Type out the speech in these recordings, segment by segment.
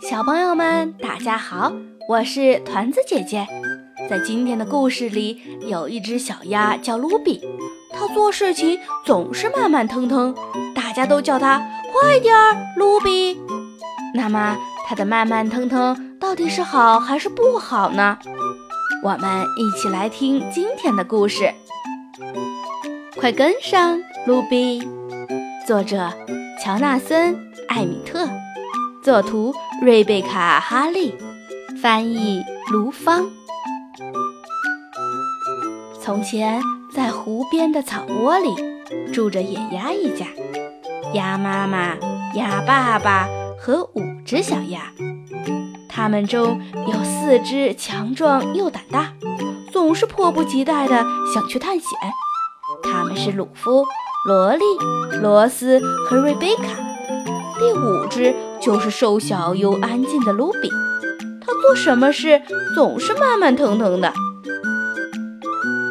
小朋友们，大家好，我是团子姐姐。在今天的故事里，有一只小鸭叫卢比，它做事情总是慢慢腾腾，大家都叫它快点儿，卢比。那么，它的慢慢腾腾到底是好还是不好呢？我们一起来听今天的故事。快跟上，卢比。作者：乔纳森·艾米特。作图瑞贝卡·哈利，翻译卢芳。从前，在湖边的草窝里，住着野鸭一家，鸭妈妈、鸭爸爸和五只小鸭。它们中有四只强壮又胆大，总是迫不及待地想去探险。他们是鲁夫、萝莉、罗斯和瑞贝卡。第五只就是瘦小又安静的卢比，它做什么事总是慢慢腾腾的。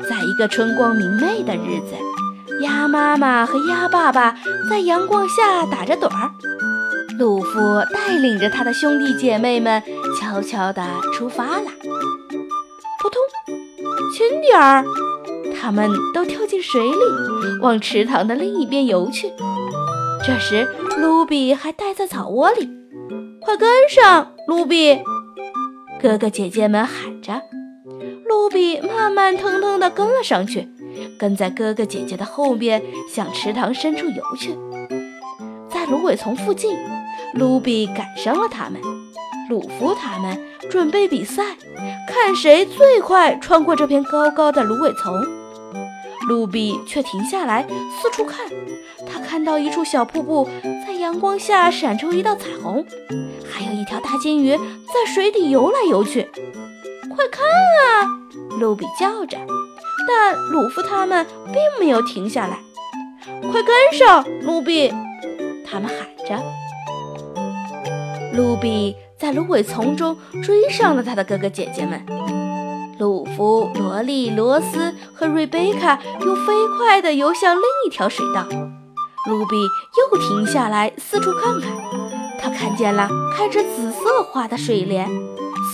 在一个春光明媚的日子，鸭妈妈和鸭爸爸在阳光下打着盹儿，鲁夫带领着他的兄弟姐妹们悄悄地出发了。扑通，轻点儿！他们都跳进水里，往池塘的另一边游去。这时，卢比还待在草窝里，快跟上，卢比！哥哥姐姐们喊着。卢比慢慢腾腾地跟了上去，跟在哥哥姐姐的后面，向池塘深处游去。在芦苇丛附近，卢比赶上了他们。鲁夫他们准备比赛，看谁最快穿过这片高高的芦苇丛。露比却停下来四处看，他看到一处小瀑布在阳光下闪出一道彩虹，还有一条大金鱼在水底游来游去。快看啊！露比叫着，但鲁夫他们并没有停下来。快跟上，露比！他们喊着。露比在芦苇丛中追上了他的哥哥姐姐们。鲁夫、萝莉、罗斯和瑞贝卡又飞快地游向另一条水道。卢比又停下来四处看看，他看见了开着紫色花的睡莲，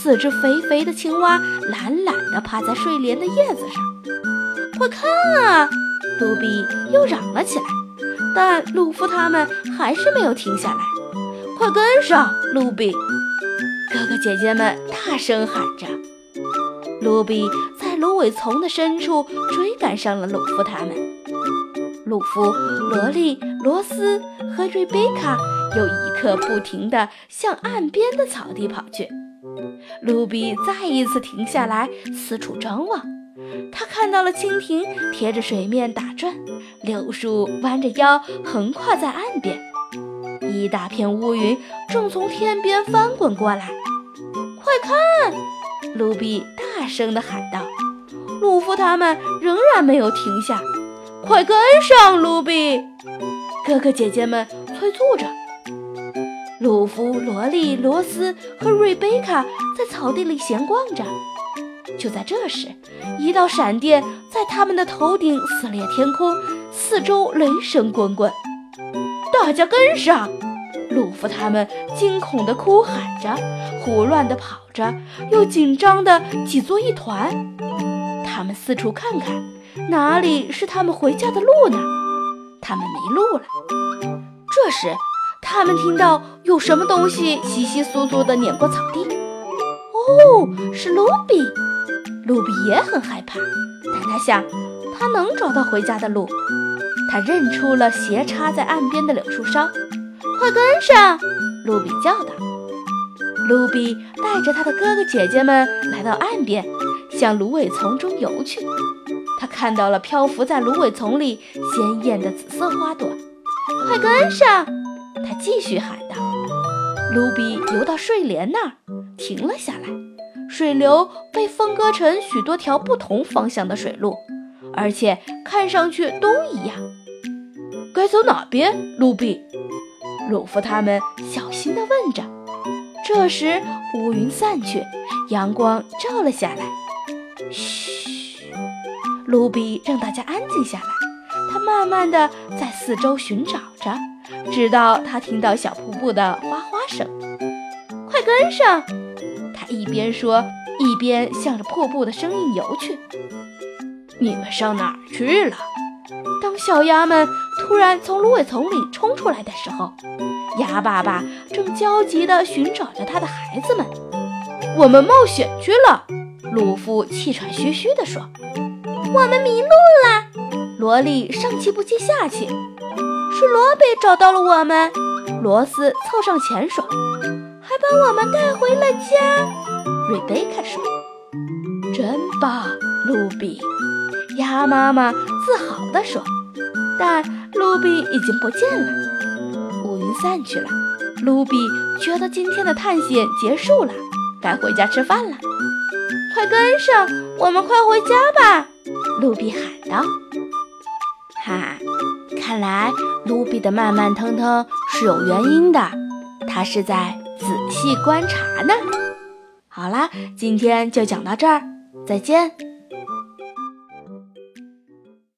四只肥肥的青蛙懒懒地趴在睡莲的叶子上。快看啊！卢比又嚷了起来，但鲁夫他们还是没有停下来。快跟上，卢比！哥哥姐姐们大声喊着。卢比在芦苇丛的深处追赶上了鲁夫他们。鲁夫、萝莉、罗斯和瑞贝卡又一刻不停地向岸边的草地跑去。卢比再一次停下来，四处张望。他看到了蜻蜓贴着水面打转，柳树弯着腰横跨在岸边，一大片乌云正从天边翻滚过来。快看，卢比！大声地喊道：“鲁夫他们仍然没有停下，快跟上，卢比！”哥哥姐姐们催促着。鲁夫、萝莉、罗斯和瑞贝卡在草地里闲逛着。就在这时，一道闪电在他们的头顶撕裂天空，四周雷声滚滚。大家跟上！鲁夫他们惊恐地哭喊着，胡乱地跑着，又紧张地挤作一团。他们四处看看，哪里是他们回家的路呢？他们迷路了。这时，他们听到有什么东西窸窸窣窣地碾过草地。哦，是卢比。卢比也很害怕，但他想，他能找到回家的路。他认出了斜插在岸边的柳树梢。快跟上！露比叫道。露比带着他的哥哥姐姐们来到岸边，向芦苇丛中游去。他看到了漂浮在芦苇丛里鲜艳的紫色花朵。快跟上！他继续喊道。卢比游到睡莲那儿，停了下来。水流被分割成许多条不同方向的水路，而且看上去都一样。该走哪边，卢比？鲁夫他们小心地问着。这时，乌云散去，阳光照了下来。嘘，卢比让大家安静下来。他慢慢地在四周寻找着，直到他听到小瀑布的哗哗声。快跟上！他一边说，一边向着瀑布的声音游去。你们上哪儿去了？当小鸭们突然从芦苇丛里冲出来的时候，鸭爸爸正焦急地寻找着他的孩子们。我们冒险去了，鲁夫气喘吁吁地说。我们迷路了，萝莉上气不接下气。是罗比找到了我们，罗斯凑上前说，还把我们带回了家。瑞贝卡说：“真棒，卢比。”鸭妈妈自豪地说。但卢比已经不见了，乌云散去了。卢比觉得今天的探险结束了，该回家吃饭了。快跟上，我们快回家吧！卢比喊道。哈，看来卢比的慢慢腾腾是有原因的，他是在仔细观察呢。好啦，今天就讲到这儿，再见。